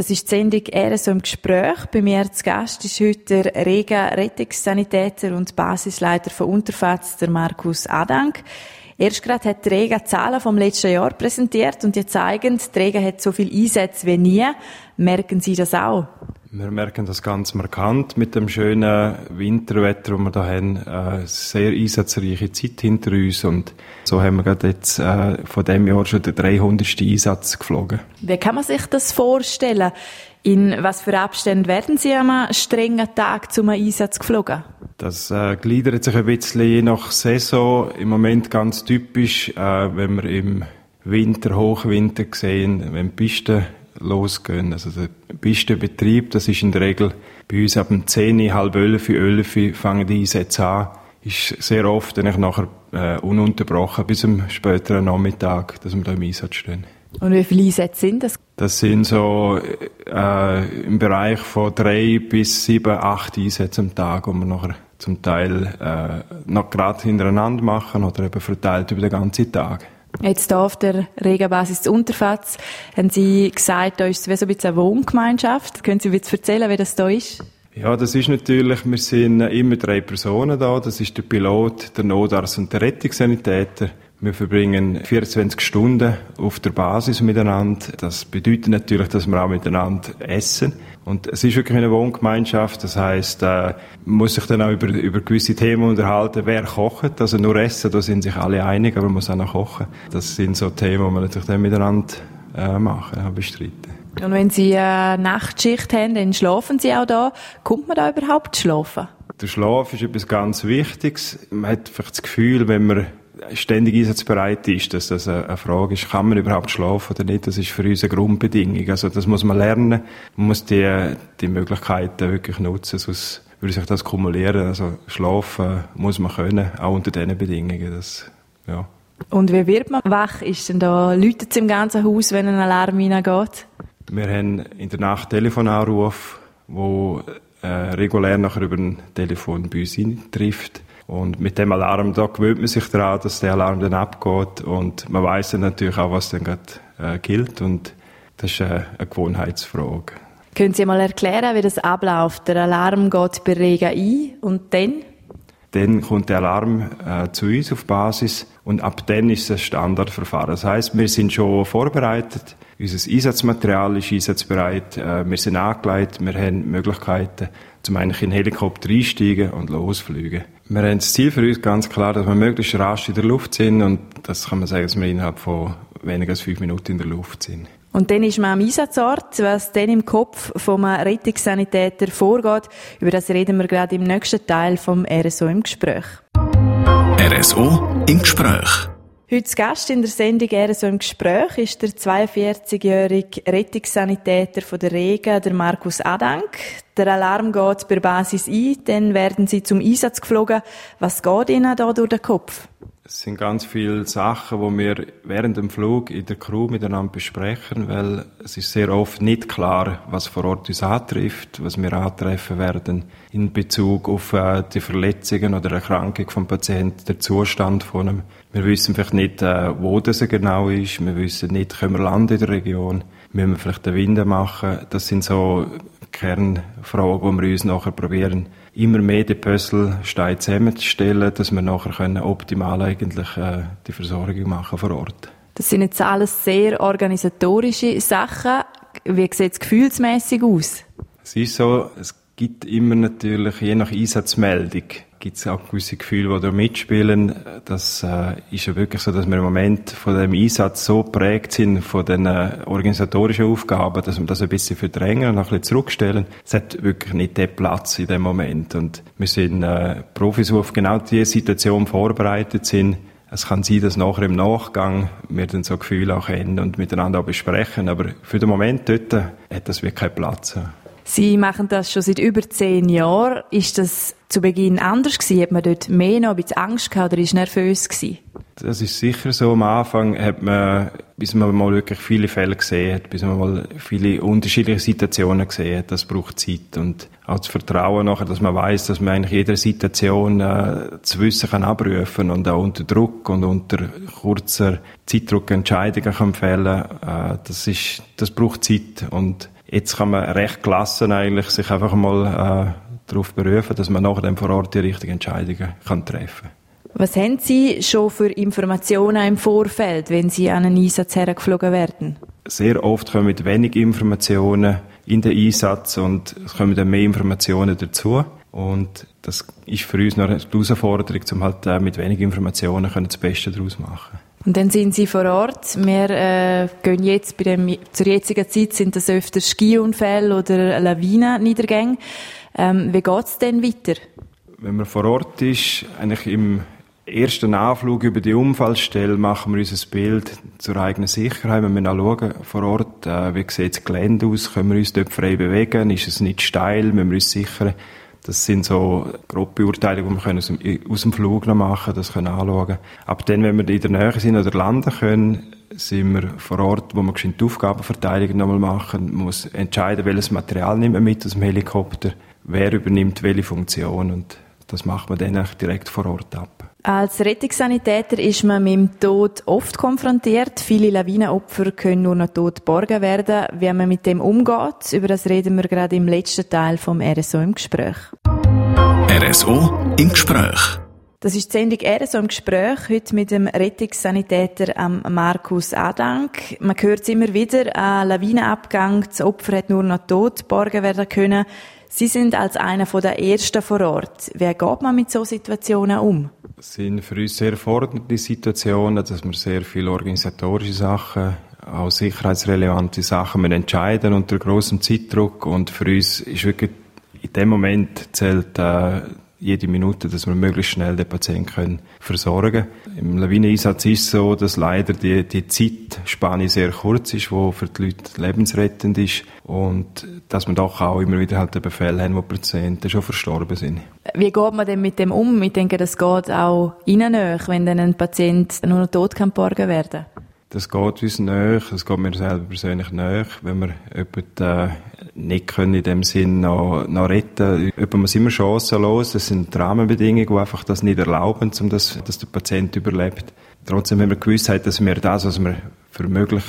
Das ist die Sendung «Er so im Gespräch». Bei mir zu Gast ist heute der Rega Rettungssanitäter und Basisleiter von Unterfatz, der Markus Adank. Erst gerade hat die Rega Zahlen vom letzten Jahr präsentiert und die zeigen, die Rega hat so viel Einsätze wie nie. Merken Sie das auch? Wir merken das ganz markant mit dem schönen Winterwetter, das wir da haben. Eine sehr einsatzreiche Zeit hinter uns und so haben wir gerade jetzt äh, von dem Jahr schon den 300. Einsatz geflogen. Wie kann man sich das vorstellen? In was für Abständen werden Sie am strengen Tag zum Einsatz geflogen? Das äh, gliedert sich ein bisschen je nach Saison. Im Moment ganz typisch, äh, wenn wir im Winter, Hochwinter sehen, wenn die Pisten losgehen. Also der Pistenbetrieb, das ist in der Regel bei uns ab dem 10, halb 11, 11 fangen die Einsätze an. Ist sehr oft dann nachher äh, ununterbrochen bis zum späteren Nachmittag, dass wir da im Einsatz stehen. Und wie viele Einsätze sind das? Das sind so äh, im Bereich von drei bis sieben, acht Einsätze am Tag, wo wir nachher zum Teil äh, noch gerade hintereinander machen oder eben verteilt über den ganzen Tag. Jetzt hier auf der Regenbasis Unterfatz haben Sie gesagt, da ist es wie so ein bisschen eine Wohngemeinschaft. Können Sie ein bisschen erzählen, wie das da ist? Ja, das ist natürlich, wir sind immer drei Personen da. Das ist der Pilot, der Notarzt und der Rettungssanitäter. Wir verbringen 24 Stunden auf der Basis miteinander. Das bedeutet natürlich, dass wir auch miteinander essen. Und es ist wirklich eine Wohngemeinschaft. Das heißt, äh, man muss sich dann auch über, über gewisse Themen unterhalten. Wer kocht? Also nur essen, da sind sich alle einig, aber man muss auch noch kochen. Das sind so Themen, die man natürlich dann miteinander äh, machen, ja, bestreiten. Und wenn Sie eine Nachtschicht haben, dann schlafen Sie auch da. Kommt man da überhaupt zu schlafen? Der Schlaf ist etwas ganz Wichtiges. Man hat vielleicht das Gefühl, wenn man ständig einsatzbereit ist, dass das eine Frage ist, kann man überhaupt schlafen oder nicht, das ist für uns eine Grundbedingung. Also das muss man lernen, man muss die, die Möglichkeiten wirklich nutzen, sonst würde sich das kumulieren. Also schlafen muss man können, auch unter diesen Bedingungen. Das, ja. Und wie wird man wach? Ist denn da Leute im ganzen Haus, wenn ein Alarm hineingeht? Wir haben in der Nacht Telefonanruf, wo äh, regulär nachher über ein Telefon bei uns trifft. Und mit dem Alarm, da gewöhnt man sich daran, dass der Alarm dann abgeht und man weiß dann natürlich auch, was dann gerade äh, gilt und das ist äh, eine Gewohnheitsfrage. Können Sie mal erklären, wie das abläuft? Der Alarm geht bei Regen ein und dann? Dann kommt der Alarm äh, zu uns auf Basis und ab dann ist es ein Standardverfahren. Das heißt, wir sind schon vorbereitet, unser Einsatzmaterial ist einsatzbereit, äh, wir sind angelegt, wir haben Möglichkeiten, zum einen in den Helikopter einsteigen und losfliegen. Wir haben das Ziel für uns ganz klar, dass wir möglichst rasch in der Luft sind und das kann man sagen, dass wir innerhalb von weniger als fünf Minuten in der Luft sind. Und dann ist man am Einsatzort, was dann im Kopf vom Rettungssanitäter vorgeht. Über das reden wir gerade im nächsten Teil vom RSO im Gespräch. RSO im Gespräch. Heute Gast in der Sendung «Er so im Gespräch» ist der 42-jährige Rettungssanitäter von der Rega, der Markus Adank. Der Alarm geht bei Basis ein, dann werden sie zum Einsatz geflogen. Was geht Ihnen da durch den Kopf? Es sind ganz viele Sachen, die wir während dem Flug in der Crew miteinander besprechen, weil es ist sehr oft nicht klar, was vor Ort uns antrifft, was wir antreffen werden in Bezug auf äh, die Verletzungen oder Erkrankung vom Patienten, der Zustand von ihm. Wir wissen vielleicht nicht, äh, wo das genau ist. Wir wissen nicht, können wir landen in der Region? Müssen wir vielleicht den Wind machen? Das sind so Kernfragen, die wir uns nachher probieren immer mehr die Puzzlesteine zusammenzustellen, dass wir nachher können optimal eigentlich äh, die Versorgung machen vor Ort. Das sind jetzt alles sehr organisatorische Sachen. Wie sieht es gefühlsmässig aus? Es ist so, es gibt immer natürlich, je nach Einsatzmeldung, gibt es auch gewisse Gefühle, die da mitspielen. Das äh, ist ja wirklich so, dass wir im Moment von dem Einsatz so prägt sind, von den äh, organisatorischen Aufgaben, dass wir das ein bisschen verdrängen und ein bisschen zurückstellen. Es hat wirklich nicht den Platz in dem Moment. Und wir sind äh, Profis, die auf genau diese Situation vorbereitet sind. Es kann sein, dass nachher im Nachgang wir dann so Gefühle auch kennen und miteinander auch besprechen. Aber für den Moment dort hat das wirklich keinen Platz. Sie machen das schon seit über zehn Jahren. Ist das zu Beginn anders gewesen? Hat man dort mehr noch ein bisschen Angst gehabt oder ist nervös gewesen? Das ist sicher so. Am Anfang hat man, bis man mal wirklich viele Fälle gesehen hat, bis man mal viele unterschiedliche Situationen gesehen hat, das braucht Zeit und auch das Vertrauen nachher, dass man weiß, dass man eigentlich jeder Situation äh, zu Wissen kann abrufen und auch unter Druck und unter kurzer Zeitdruck Entscheidungen kann fällen. Äh, das ist, das braucht Zeit und Jetzt kann man recht gelassen eigentlich sich einfach mal äh, darauf berufen, dass man nachher vor Ort die richtigen Entscheidungen kann treffen kann. Was haben Sie schon für Informationen im Vorfeld, wenn Sie an einen Einsatz hergeflogen werden? Sehr oft kommen mit wenig Informationen in den Einsatz und es kommen dann mehr Informationen dazu. Und das ist für uns noch eine Herausforderung, um halt äh, mit wenig Informationen das Beste daraus machen. Und dann sind Sie vor Ort. Wir äh, gehen jetzt bei dem, zur jetzigen Zeit sind das öfter Skiunfälle oder Lawinenniedergänge. Ähm, wie geht's denn weiter? Wenn man vor Ort ist, eigentlich im ersten Anflug über die Unfallstelle machen wir uns ein Bild zur eigenen Sicherheit. Wir müssen auch schauen, vor Ort, äh, wie sieht das Gelände aus, können wir uns dort frei bewegen, ist es nicht steil, müssen wir uns sichern. Das sind so grobe Beurteilungen, die wir aus dem, aus dem Flug noch machen, das können anschauen. Aber dann, wenn wir in der Nähe sind oder landen können, sind wir vor Ort, wo wir die Aufgabenverteilung nochmal machen, man muss entscheiden, welches Material nimmt man mit aus dem Helikopter, wer übernimmt welche Funktion und das macht man dann direkt vor Ort ab. Als Rettungssanitäter ist man mit dem Tod oft konfrontiert. Viele Lawinenopfer können nur noch tot geborgen werden. Wie man mit dem umgeht, über das reden wir gerade im letzten Teil vom RSO im Gespräch. RSO im Gespräch. Das ist die Sendung RSO im Gespräch, heute mit dem Rettungssanitäter Markus Adank. Man hört es immer wieder, ein Lawinenabgang, das Opfer hat nur noch tot geborgen werden können. Sie sind als einer der Ersten vor Ort. Wie geht man mit so Situationen um? Das sind für uns sehr fordernde Situationen, dass wir sehr viele organisatorische Sachen, auch sicherheitsrelevante Sachen entscheiden unter großem Zeitdruck. Und für uns ist wirklich in dem Moment zählt äh, jede Minute, dass wir möglichst schnell den Patienten können versorgen Im Lawineneinsatz ist es so, dass leider die, die Zeitspanne sehr kurz ist, wo für die Leute lebensrettend ist und dass wir doch auch immer wieder halt den Befehl haben, wo Patienten schon verstorben sind. Wie geht man denn mit dem um? Ich denke, das geht auch Ihnen nach, wenn dann ein Patient nur noch tot kann geborgen werden das geht uns nach, das geht mir selber persönlich nach, wenn wir jemanden äh, nicht können in dem Sinn noch, noch retten. Jemand muss immer chancenlos, das sind Rahmenbedingungen, die einfach das nicht erlauben, um das, dass der Patient überlebt. Trotzdem haben wir Gewissheit, dass wir das, was wir für möglich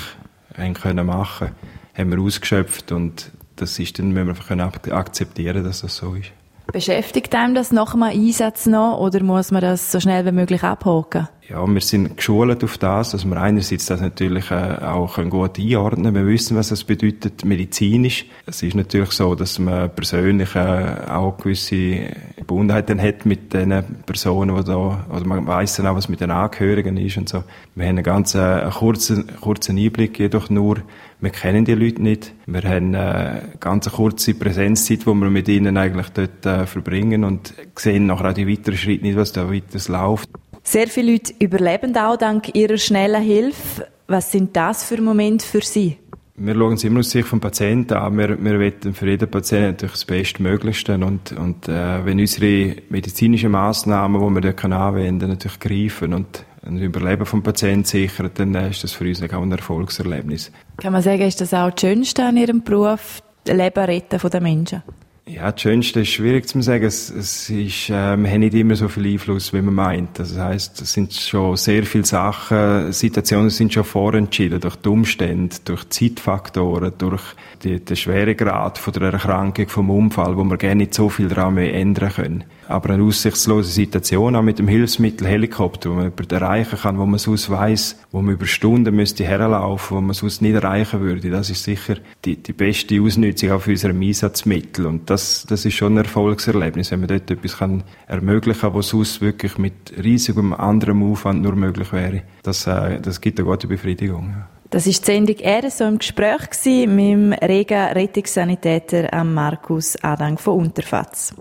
haben können machen, haben wir ausgeschöpft und das ist dann, müssen wir einfach akzeptieren, dass das so ist. Beschäftigt einem das nach einem Einsatz noch oder muss man das so schnell wie möglich abhaken? Ja, wir sind geschult auf das, dass wir einerseits das natürlich äh, auch gut einordnen können. Wir wissen, was das bedeutet medizinisch. Es ist natürlich so, dass man persönlich äh, auch gewisse Verbundenheiten hat mit den Personen, die da, oder man weiss dann auch, was mit den Angehörigen ist und so. Wir haben einen ganz äh, kurzen, kurzen Einblick, jedoch nur, wir kennen die Leute nicht. Wir haben eine ganz kurze Präsenzzeit, die wir mit ihnen eigentlich dort verbringen und sehen nachher auch die weiteren Schritte nicht, was da weiter läuft. Sehr viele Leute überleben auch dank ihrer schnellen Hilfe. Was sind das für Momente für Sie? Wir schauen es immer aus Sicht vom Patienten an. Wir, wir wollen für jeden Patienten natürlich das Bestmöglichste. Und, und äh, wenn unsere medizinischen Massnahmen, die wir dort anwenden können, natürlich greifen und ein Überleben vom Patienten sichern, dann ist das für uns auch ein Erfolgserlebnis. Kann man sagen, ist das auch das Schönste an Ihrem Beruf, das Leben retten der Menschen? Ja, das Schönste ist schwierig zu sagen. Es, es ist, äh, wir haben nicht immer so viel Einfluss, wie man meint. Das heißt, es sind schon sehr viele Sachen, Situationen sind schon vorentschieden durch die Umstände, durch Zeitfaktoren, durch die, den Schweregrad von der Erkrankung, vom Unfall, wo wir gerne nicht so viel daran mehr ändern können. Aber eine aussichtslose Situation, auch mit dem Hilfsmittel Helikopter, wo man jemanden erreichen kann, wo man sonst weiss, wo man über Stunden müsste herlaufen, wo man sonst nicht erreichen würde, das ist sicher die, die beste Ausnutzung auf unserem Einsatzmittel. Und das, das ist schon ein Erfolgserlebnis, wenn man dort etwas kann ermöglichen kann, was sonst wirklich mit riesigem anderem Aufwand nur möglich wäre. Das, äh, das gibt eine gute Befriedigung. Das ist die Sendung «RSO im Gespräch» mit dem regen Rettungssanitäter Markus Adang von Unterfatz.